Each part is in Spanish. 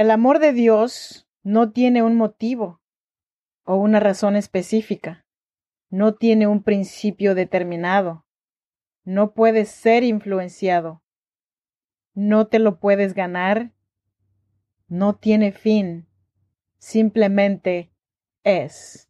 El amor de Dios no tiene un motivo o una razón específica. No tiene un principio determinado. No puedes ser influenciado. No te lo puedes ganar. No tiene fin. Simplemente es.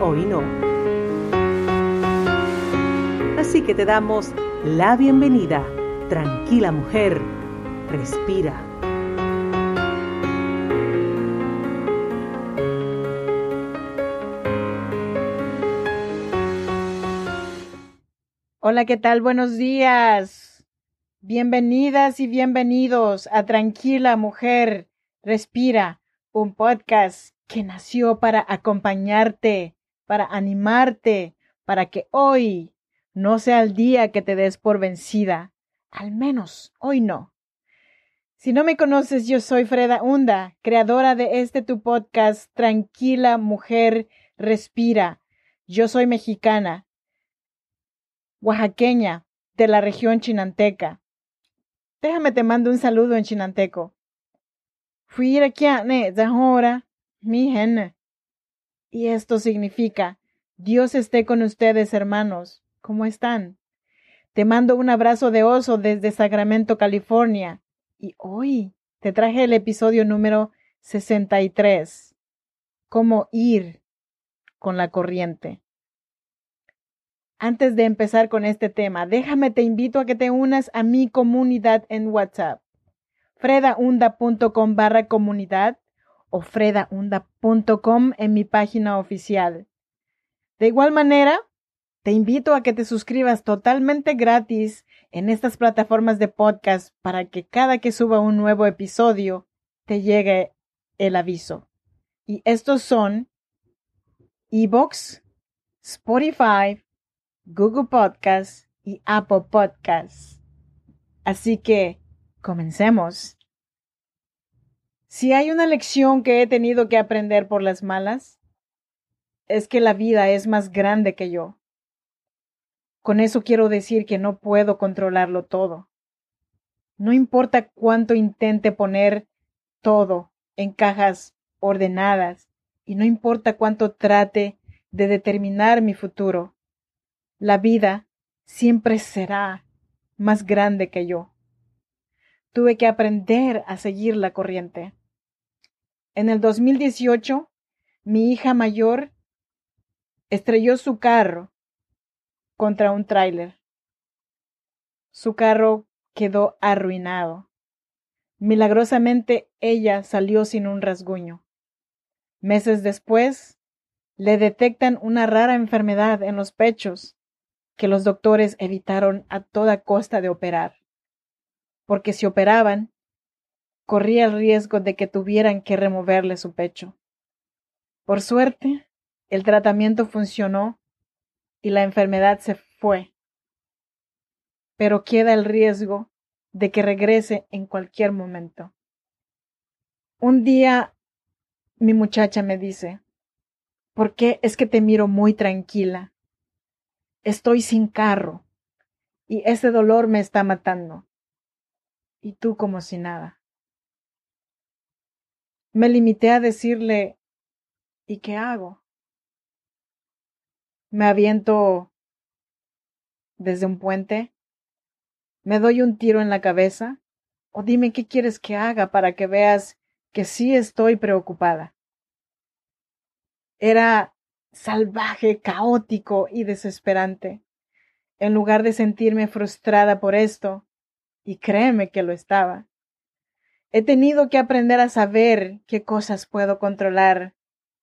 hoy no. Así que te damos la bienvenida. Tranquila mujer, respira. Hola, ¿qué tal? Buenos días. Bienvenidas y bienvenidos a Tranquila Mujer, Respira, un podcast que nació para acompañarte, para animarte, para que hoy no sea el día que te des por vencida. Al menos hoy no. Si no me conoces, yo soy Freda Hunda, creadora de este tu podcast Tranquila Mujer Respira. Yo soy mexicana, oaxaqueña, de la región chinanteca. Déjame te mando un saludo en chinanteco. Fui aquí a ahora mi gen. Y esto significa, Dios esté con ustedes, hermanos. ¿Cómo están? Te mando un abrazo de oso desde Sacramento, California. Y hoy te traje el episodio número 63. Cómo ir con la corriente. Antes de empezar con este tema, déjame te invito a que te unas a mi comunidad en WhatsApp. fredaunda.com barra comunidad o fredaunda.com en mi página oficial. De igual manera, te invito a que te suscribas totalmente gratis en estas plataformas de podcast para que cada que suba un nuevo episodio te llegue el aviso. Y estos son Evox, Spotify, Google Podcasts y Apple Podcasts. Así que, comencemos. Si hay una lección que he tenido que aprender por las malas, es que la vida es más grande que yo. Con eso quiero decir que no puedo controlarlo todo. No importa cuánto intente poner todo en cajas ordenadas y no importa cuánto trate de determinar mi futuro, la vida siempre será más grande que yo. Tuve que aprender a seguir la corriente. En el 2018, mi hija mayor estrelló su carro contra un tráiler. Su carro quedó arruinado. Milagrosamente ella salió sin un rasguño. Meses después, le detectan una rara enfermedad en los pechos que los doctores evitaron a toda costa de operar, porque si operaban, corría el riesgo de que tuvieran que removerle su pecho. Por suerte, el tratamiento funcionó y la enfermedad se fue. Pero queda el riesgo de que regrese en cualquier momento. Un día mi muchacha me dice, ¿por qué es que te miro muy tranquila? Estoy sin carro y ese dolor me está matando. Y tú como si nada. Me limité a decirle, ¿y qué hago? Me aviento desde un puente, me doy un tiro en la cabeza, o dime qué quieres que haga para que veas que sí estoy preocupada. Era salvaje, caótico y desesperante. En lugar de sentirme frustrada por esto, y créeme que lo estaba, He tenido que aprender a saber qué cosas puedo controlar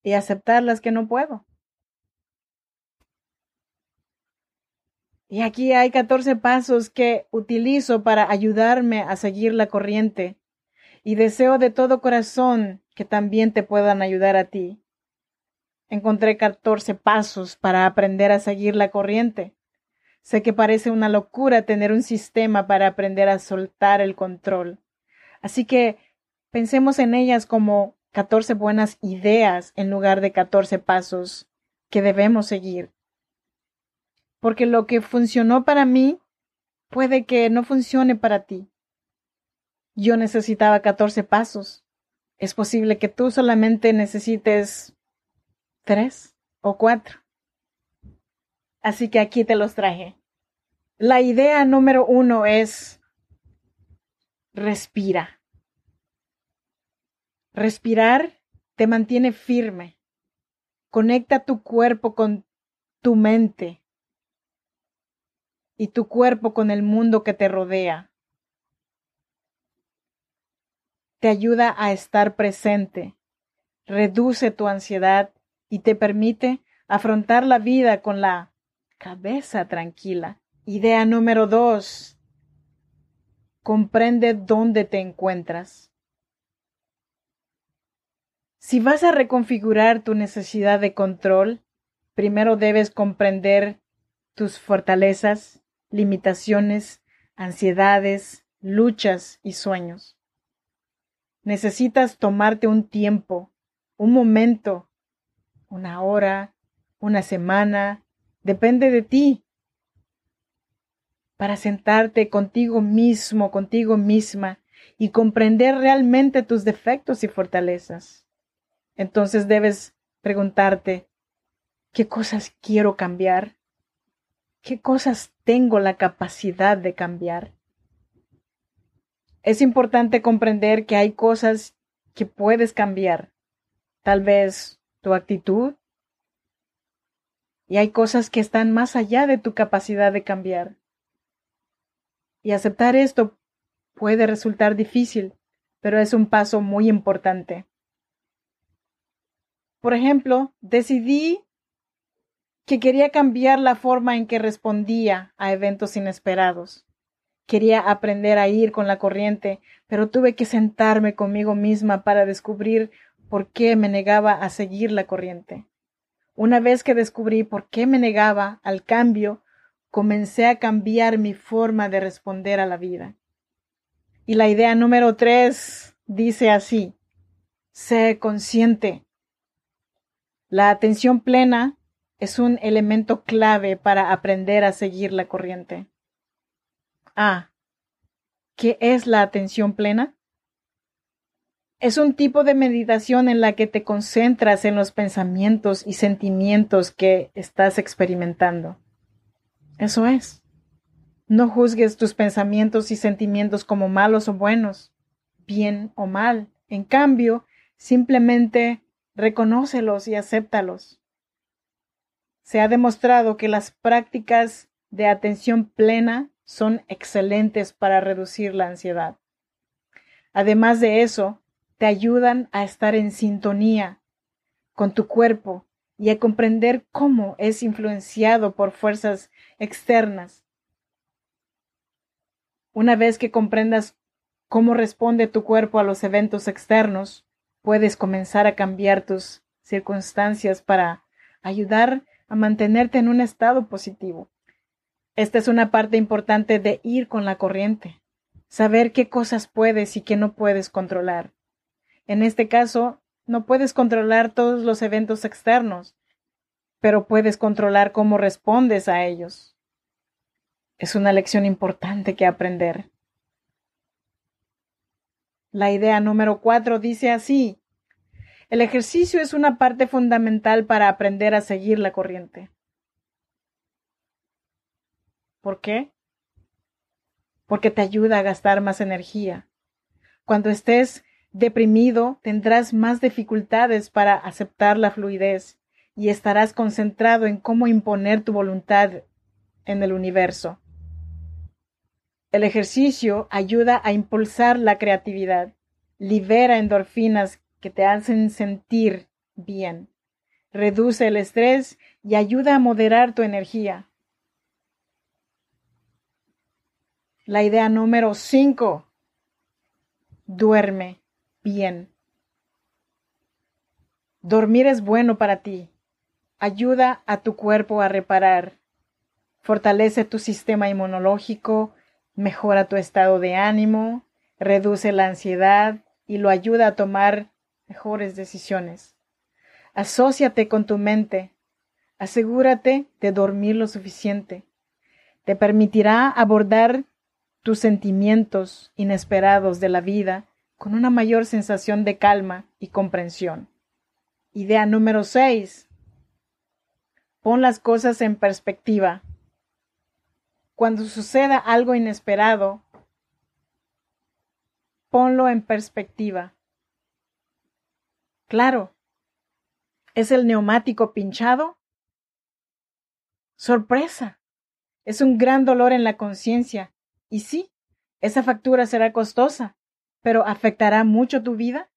y aceptar las que no puedo. Y aquí hay 14 pasos que utilizo para ayudarme a seguir la corriente. Y deseo de todo corazón que también te puedan ayudar a ti. Encontré 14 pasos para aprender a seguir la corriente. Sé que parece una locura tener un sistema para aprender a soltar el control. Así que pensemos en ellas como 14 buenas ideas en lugar de 14 pasos que debemos seguir. Porque lo que funcionó para mí puede que no funcione para ti. Yo necesitaba 14 pasos. Es posible que tú solamente necesites tres o cuatro. Así que aquí te los traje. La idea número uno es respira. Respirar te mantiene firme. Conecta tu cuerpo con tu mente y tu cuerpo con el mundo que te rodea. Te ayuda a estar presente, reduce tu ansiedad y te permite afrontar la vida con la cabeza tranquila. Idea número dos. Comprende dónde te encuentras. Si vas a reconfigurar tu necesidad de control, primero debes comprender tus fortalezas, limitaciones, ansiedades, luchas y sueños. Necesitas tomarte un tiempo, un momento, una hora, una semana, Depende de ti para sentarte contigo mismo, contigo misma y comprender realmente tus defectos y fortalezas. Entonces debes preguntarte, ¿qué cosas quiero cambiar? ¿Qué cosas tengo la capacidad de cambiar? Es importante comprender que hay cosas que puedes cambiar. Tal vez tu actitud, y hay cosas que están más allá de tu capacidad de cambiar. Y aceptar esto puede resultar difícil, pero es un paso muy importante. Por ejemplo, decidí que quería cambiar la forma en que respondía a eventos inesperados. Quería aprender a ir con la corriente, pero tuve que sentarme conmigo misma para descubrir por qué me negaba a seguir la corriente. Una vez que descubrí por qué me negaba al cambio, comencé a cambiar mi forma de responder a la vida. Y la idea número tres dice así, sé consciente. La atención plena es un elemento clave para aprender a seguir la corriente. Ah, ¿qué es la atención plena? Es un tipo de meditación en la que te concentras en los pensamientos y sentimientos que estás experimentando. Eso es. No juzgues tus pensamientos y sentimientos como malos o buenos, bien o mal. En cambio, simplemente reconócelos y acéptalos. Se ha demostrado que las prácticas de atención plena son excelentes para reducir la ansiedad. Además de eso, te ayudan a estar en sintonía con tu cuerpo y a comprender cómo es influenciado por fuerzas externas. Una vez que comprendas cómo responde tu cuerpo a los eventos externos, puedes comenzar a cambiar tus circunstancias para ayudar a mantenerte en un estado positivo. Esta es una parte importante de ir con la corriente, saber qué cosas puedes y qué no puedes controlar. En este caso, no puedes controlar todos los eventos externos, pero puedes controlar cómo respondes a ellos. Es una lección importante que aprender. La idea número cuatro dice así. El ejercicio es una parte fundamental para aprender a seguir la corriente. ¿Por qué? Porque te ayuda a gastar más energía. Cuando estés deprimido, tendrás más dificultades para aceptar la fluidez y estarás concentrado en cómo imponer tu voluntad en el universo. El ejercicio ayuda a impulsar la creatividad, libera endorfinas que te hacen sentir bien, reduce el estrés y ayuda a moderar tu energía. La idea número 5. Duerme bien. Dormir es bueno para ti. Ayuda a tu cuerpo a reparar. Fortalece tu sistema inmunológico, mejora tu estado de ánimo, reduce la ansiedad y lo ayuda a tomar mejores decisiones. Asociate con tu mente. Asegúrate de dormir lo suficiente. Te permitirá abordar tus sentimientos inesperados de la vida con una mayor sensación de calma y comprensión. Idea número 6. Pon las cosas en perspectiva. Cuando suceda algo inesperado, ponlo en perspectiva. Claro, ¿es el neumático pinchado? Sorpresa. Es un gran dolor en la conciencia. Y sí, esa factura será costosa, pero ¿afectará mucho tu vida?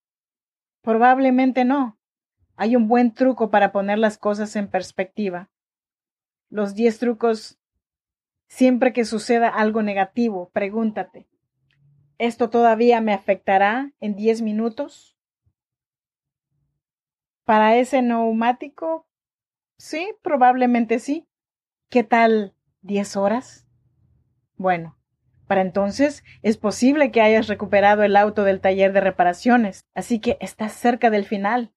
Probablemente no. Hay un buen truco para poner las cosas en perspectiva. Los diez trucos Siempre que suceda algo negativo, pregúntate, ¿esto todavía me afectará en 10 minutos? Para ese neumático, sí, probablemente sí. ¿Qué tal 10 horas? Bueno, para entonces es posible que hayas recuperado el auto del taller de reparaciones, así que estás cerca del final.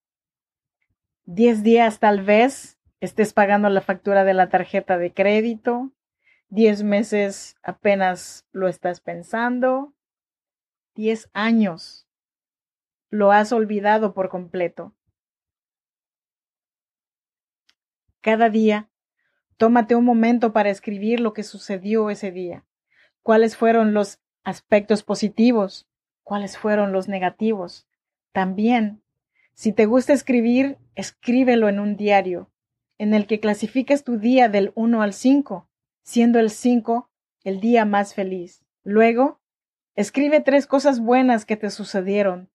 10 días tal vez estés pagando la factura de la tarjeta de crédito, Diez meses apenas lo estás pensando. Diez años. Lo has olvidado por completo. Cada día, tómate un momento para escribir lo que sucedió ese día. ¿Cuáles fueron los aspectos positivos? ¿Cuáles fueron los negativos? También, si te gusta escribir, escríbelo en un diario, en el que clasifiques tu día del 1 al 5 siendo el 5 el día más feliz. Luego, escribe tres cosas buenas que te sucedieron.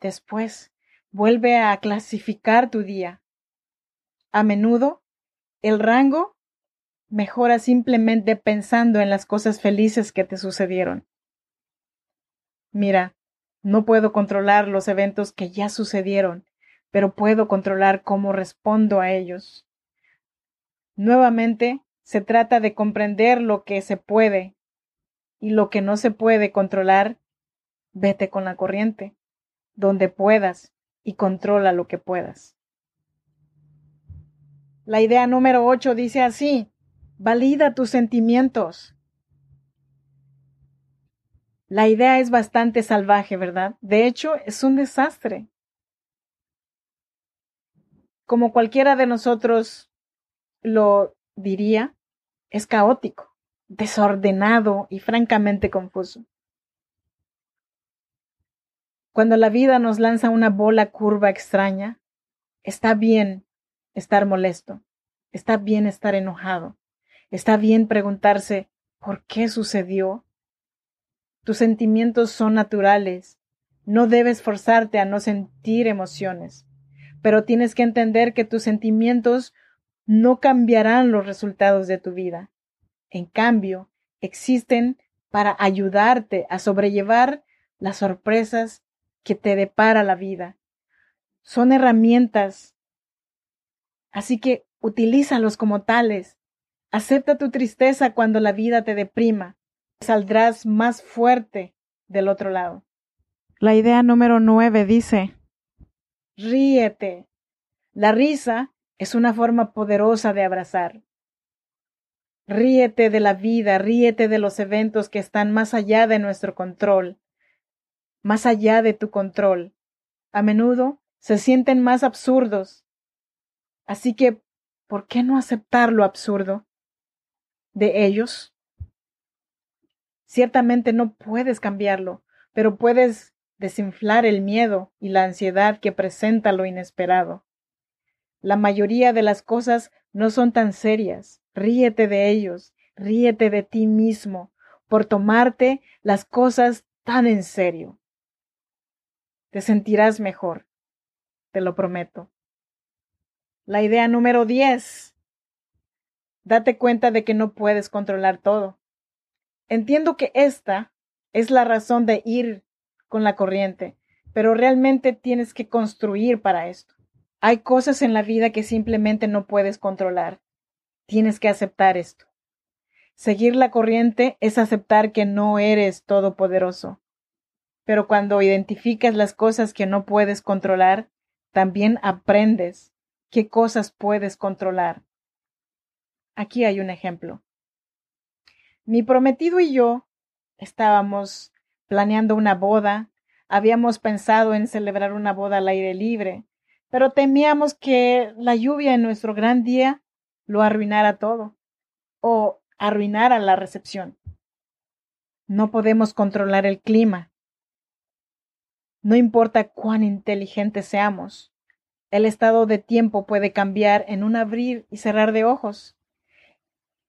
Después, vuelve a clasificar tu día. A menudo, el rango mejora simplemente pensando en las cosas felices que te sucedieron. Mira, no puedo controlar los eventos que ya sucedieron, pero puedo controlar cómo respondo a ellos. Nuevamente, se trata de comprender lo que se puede y lo que no se puede controlar. Vete con la corriente, donde puedas y controla lo que puedas. La idea número 8 dice así, valida tus sentimientos. La idea es bastante salvaje, ¿verdad? De hecho, es un desastre. Como cualquiera de nosotros lo diría, es caótico, desordenado y francamente confuso. Cuando la vida nos lanza una bola curva extraña, está bien estar molesto, está bien estar enojado, está bien preguntarse ¿por qué sucedió? Tus sentimientos son naturales, no debes forzarte a no sentir emociones, pero tienes que entender que tus sentimientos no cambiarán los resultados de tu vida. En cambio, existen para ayudarte a sobrellevar las sorpresas que te depara la vida. Son herramientas. Así que utilízalos como tales. Acepta tu tristeza cuando la vida te deprima. Saldrás más fuerte del otro lado. La idea número nueve dice, ríete. La risa es una forma poderosa de abrazar. Ríete de la vida, ríete de los eventos que están más allá de nuestro control, más allá de tu control. A menudo se sienten más absurdos. Así que, ¿por qué no aceptar lo absurdo de ellos? Ciertamente no puedes cambiarlo, pero puedes desinflar el miedo y la ansiedad que presenta lo inesperado. La mayoría de las cosas no son tan serias. Ríete de ellos, ríete de ti mismo por tomarte las cosas tan en serio. Te sentirás mejor, te lo prometo. La idea número 10. Date cuenta de que no puedes controlar todo. Entiendo que esta es la razón de ir con la corriente, pero realmente tienes que construir para esto. Hay cosas en la vida que simplemente no puedes controlar. Tienes que aceptar esto. Seguir la corriente es aceptar que no eres todopoderoso. Pero cuando identificas las cosas que no puedes controlar, también aprendes qué cosas puedes controlar. Aquí hay un ejemplo. Mi prometido y yo estábamos planeando una boda, habíamos pensado en celebrar una boda al aire libre, pero temíamos que la lluvia en nuestro gran día lo arruinara todo o arruinara la recepción. No podemos controlar el clima. No importa cuán inteligentes seamos, el estado de tiempo puede cambiar en un abrir y cerrar de ojos.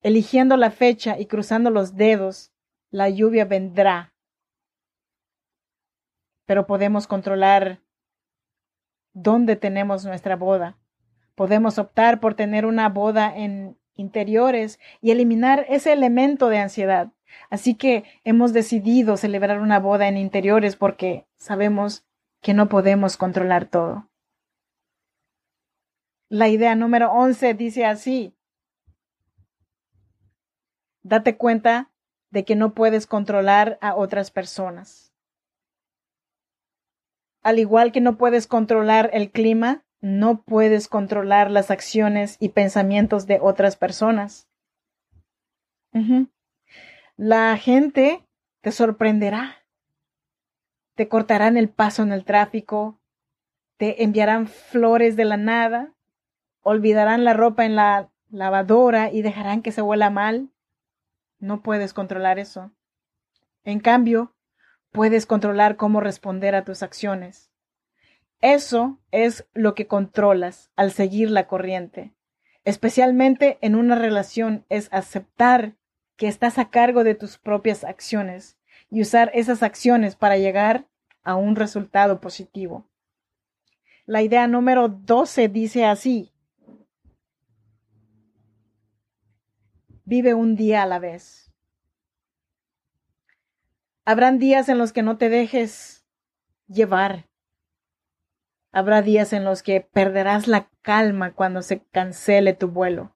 Eligiendo la fecha y cruzando los dedos, la lluvia vendrá. Pero podemos controlar dónde tenemos nuestra boda. Podemos optar por tener una boda en interiores y eliminar ese elemento de ansiedad. Así que hemos decidido celebrar una boda en interiores porque sabemos que no podemos controlar todo. La idea número 11 dice así. Date cuenta de que no puedes controlar a otras personas. Al igual que no puedes controlar el clima, no puedes controlar las acciones y pensamientos de otras personas. La gente te sorprenderá. Te cortarán el paso en el tráfico, te enviarán flores de la nada, olvidarán la ropa en la lavadora y dejarán que se huela mal. No puedes controlar eso. En cambio, puedes controlar cómo responder a tus acciones. Eso es lo que controlas al seguir la corriente. Especialmente en una relación es aceptar que estás a cargo de tus propias acciones y usar esas acciones para llegar a un resultado positivo. La idea número 12 dice así, Vive un día a la vez. Habrán días en los que no te dejes llevar. Habrá días en los que perderás la calma cuando se cancele tu vuelo.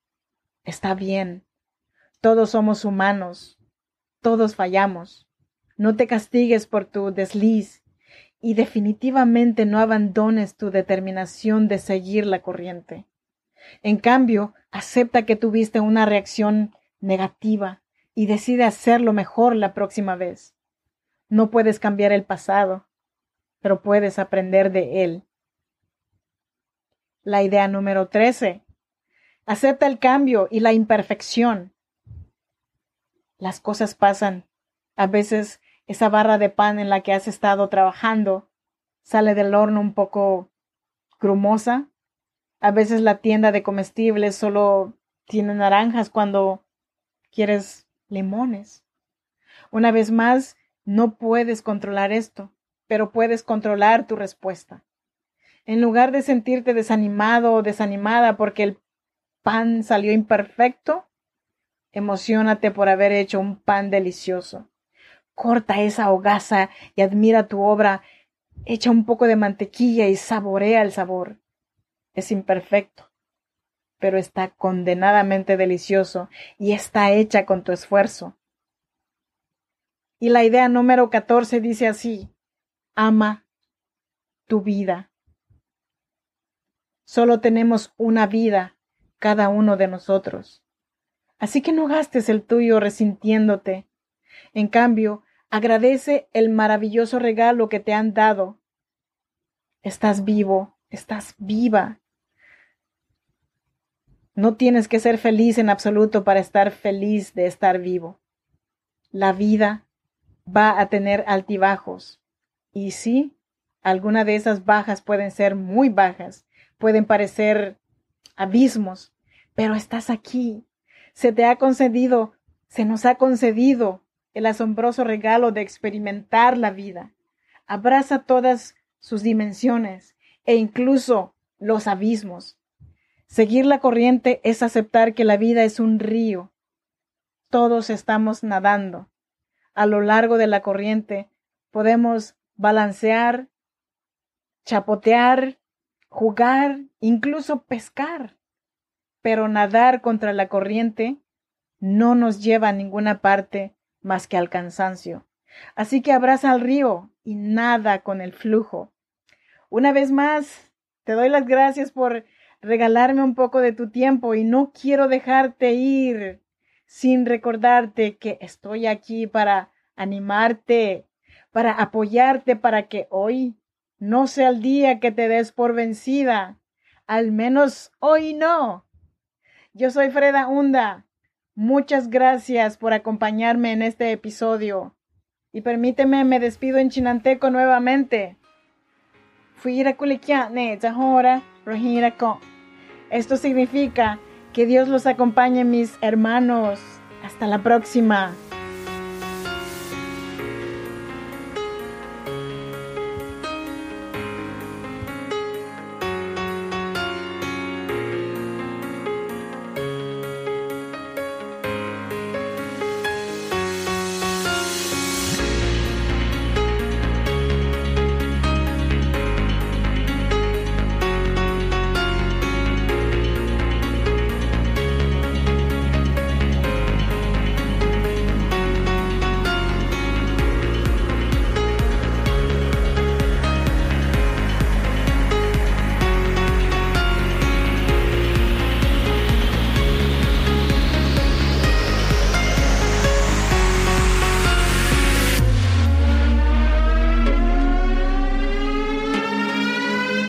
Está bien. Todos somos humanos. Todos fallamos. No te castigues por tu desliz y definitivamente no abandones tu determinación de seguir la corriente. En cambio, acepta que tuviste una reacción negativa y decide hacerlo mejor la próxima vez. No puedes cambiar el pasado, pero puedes aprender de él. La idea número 13. Acepta el cambio y la imperfección. Las cosas pasan. A veces esa barra de pan en la que has estado trabajando sale del horno un poco grumosa. A veces la tienda de comestibles solo tiene naranjas cuando quieres limones. Una vez más, no puedes controlar esto, pero puedes controlar tu respuesta. En lugar de sentirte desanimado o desanimada porque el pan salió imperfecto, emocionate por haber hecho un pan delicioso. Corta esa hogaza y admira tu obra. Echa un poco de mantequilla y saborea el sabor. Es imperfecto, pero está condenadamente delicioso y está hecha con tu esfuerzo. Y la idea número 14 dice así, ama tu vida. Solo tenemos una vida, cada uno de nosotros. Así que no gastes el tuyo resintiéndote. En cambio, agradece el maravilloso regalo que te han dado. Estás vivo, estás viva. No tienes que ser feliz en absoluto para estar feliz de estar vivo. La vida va a tener altibajos. Y sí, algunas de esas bajas pueden ser muy bajas, pueden parecer abismos, pero estás aquí. Se te ha concedido, se nos ha concedido el asombroso regalo de experimentar la vida. Abraza todas sus dimensiones e incluso los abismos. Seguir la corriente es aceptar que la vida es un río. Todos estamos nadando a lo largo de la corriente. Podemos balancear, chapotear, jugar, incluso pescar. Pero nadar contra la corriente no nos lleva a ninguna parte más que al cansancio. Así que abraza al río y nada con el flujo. Una vez más, te doy las gracias por regalarme un poco de tu tiempo y no quiero dejarte ir sin recordarte que estoy aquí para animarte, para apoyarte para que hoy no sea el día que te des por vencida. Al menos hoy no. Yo soy Freda Hunda. Muchas gracias por acompañarme en este episodio. Y permíteme, me despido en chinanteco nuevamente. Esto significa que Dios los acompañe, mis hermanos. Hasta la próxima.